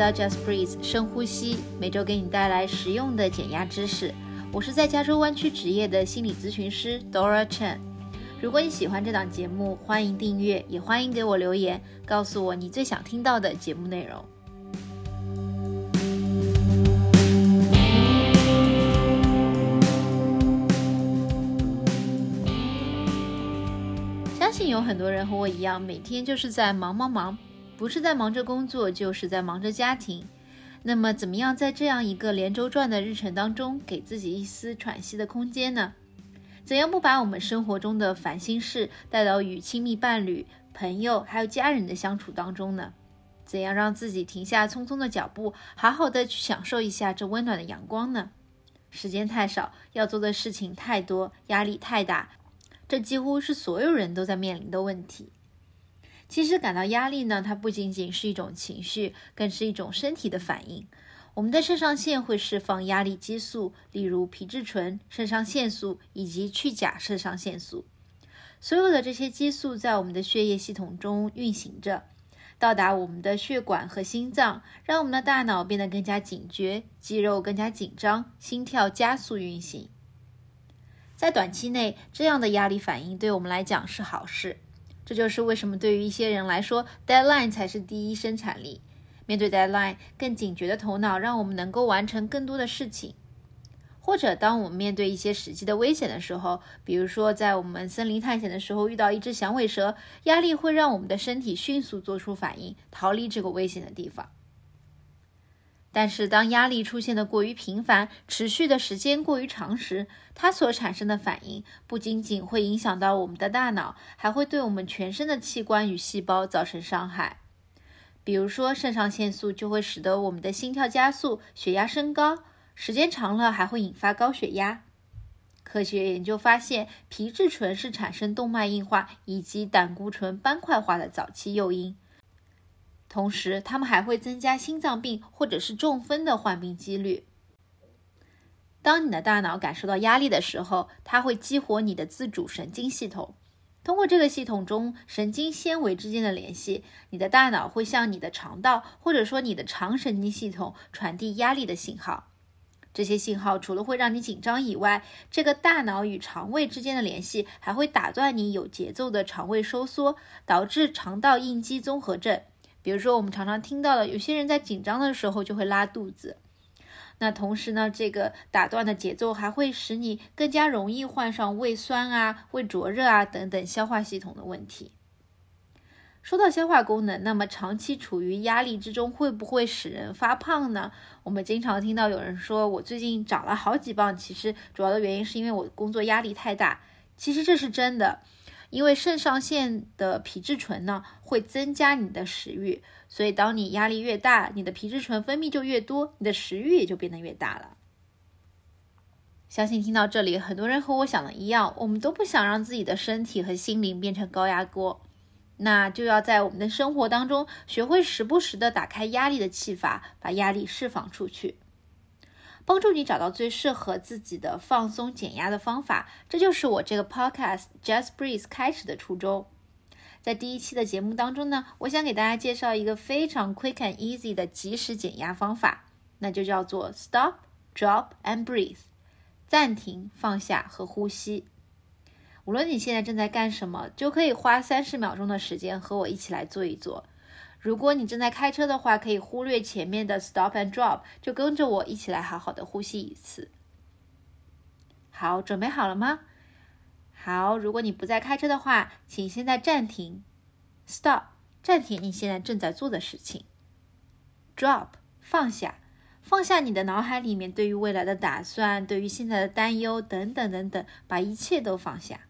到 Just Breathe 深呼吸，每周给你带来实用的减压知识。我是在加州湾区职业的心理咨询师 Dora Chen。如果你喜欢这档节目，欢迎订阅，也欢迎给我留言，告诉我你最想听到的节目内容。相信有很多人和我一样，每天就是在忙忙忙。不是在忙着工作，就是在忙着家庭。那么，怎么样在这样一个连轴转的日程当中，给自己一丝喘息的空间呢？怎样不把我们生活中的烦心事带到与亲密伴侣、朋友还有家人的相处当中呢？怎样让自己停下匆匆的脚步，好好的去享受一下这温暖的阳光呢？时间太少，要做的事情太多，压力太大，这几乎是所有人都在面临的问题。其实感到压力呢，它不仅仅是一种情绪，更是一种身体的反应。我们的肾上腺会释放压力激素，例如皮质醇、肾上腺素以及去甲肾上腺素。所有的这些激素在我们的血液系统中运行着，到达我们的血管和心脏，让我们的大脑变得更加警觉，肌肉更加紧张，心跳加速运行。在短期内，这样的压力反应对我们来讲是好事。这就是为什么对于一些人来说，deadline 才是第一生产力。面对 deadline，更警觉的头脑让我们能够完成更多的事情。或者，当我们面对一些实际的危险的时候，比如说在我们森林探险的时候遇到一只响尾蛇，压力会让我们的身体迅速做出反应，逃离这个危险的地方。但是，当压力出现的过于频繁，持续的时间过于长时，它所产生的反应不仅仅会影响到我们的大脑，还会对我们全身的器官与细胞造成伤害。比如说，肾上腺素就会使得我们的心跳加速、血压升高，时间长了还会引发高血压。科学研究发现，皮质醇是产生动脉硬化以及胆固醇斑块化的早期诱因。同时，它们还会增加心脏病或者是中风的患病几率。当你的大脑感受到压力的时候，它会激活你的自主神经系统。通过这个系统中神经纤维之间的联系，你的大脑会向你的肠道或者说你的肠神经系统传递压力的信号。这些信号除了会让你紧张以外，这个大脑与肠胃之间的联系还会打断你有节奏的肠胃收缩，导致肠道应激综合症。比如说，我们常常听到的，有些人在紧张的时候就会拉肚子。那同时呢，这个打断的节奏还会使你更加容易患上胃酸啊、胃灼热啊等等消化系统的问题。说到消化功能，那么长期处于压力之中会不会使人发胖呢？我们经常听到有人说，我最近长了好几磅，其实主要的原因是因为我工作压力太大。其实这是真的。因为肾上腺的皮质醇呢，会增加你的食欲，所以当你压力越大，你的皮质醇分泌就越多，你的食欲也就变得越大了。相信听到这里，很多人和我想的一样，我们都不想让自己的身体和心灵变成高压锅，那就要在我们的生活当中学会时不时的打开压力的气阀，把压力释放出去。帮助你找到最适合自己的放松减压的方法，这就是我这个 podcast Just Breathe 开始的初衷。在第一期的节目当中呢，我想给大家介绍一个非常 quick and easy 的即时减压方法，那就叫做 Stop, Drop and Breathe，暂停、放下和呼吸。无论你现在正在干什么，就可以花三十秒钟的时间和我一起来做一做。如果你正在开车的话，可以忽略前面的 stop and drop，就跟着我一起来好好的呼吸一次。好，准备好了吗？好，如果你不在开车的话，请现在暂停，stop，暂停你现在正在做的事情，drop，放下，放下你的脑海里面对于未来的打算，对于现在的担忧等等等等，把一切都放下。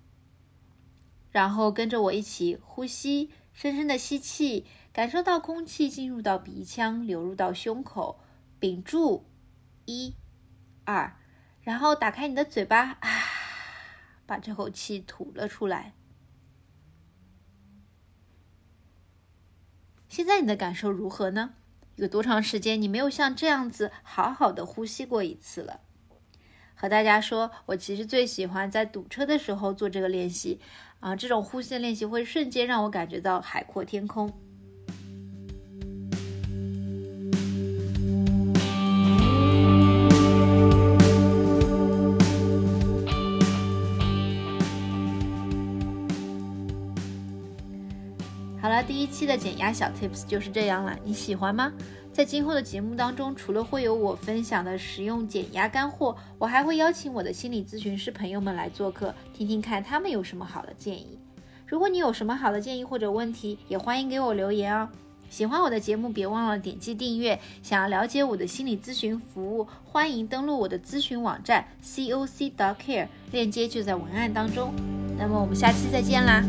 然后跟着我一起呼吸，深深的吸气。感受到空气进入到鼻腔，流入到胸口，屏住，一、二，然后打开你的嘴巴，啊，把这口气吐了出来。现在你的感受如何呢？有多长时间你没有像这样子好好的呼吸过一次了？和大家说，我其实最喜欢在堵车的时候做这个练习，啊，这种呼吸的练习会瞬间让我感觉到海阔天空。好了，第一期的减压小 tips 就是这样了，你喜欢吗？在今后的节目当中，除了会有我分享的实用减压干货，我还会邀请我的心理咨询师朋友们来做客，听听看他们有什么好的建议。如果你有什么好的建议或者问题，也欢迎给我留言哦。喜欢我的节目，别忘了点击订阅。想要了解我的心理咨询服务，欢迎登录我的咨询网站 c o c dot care，链接就在文案当中。那么我们下期再见啦！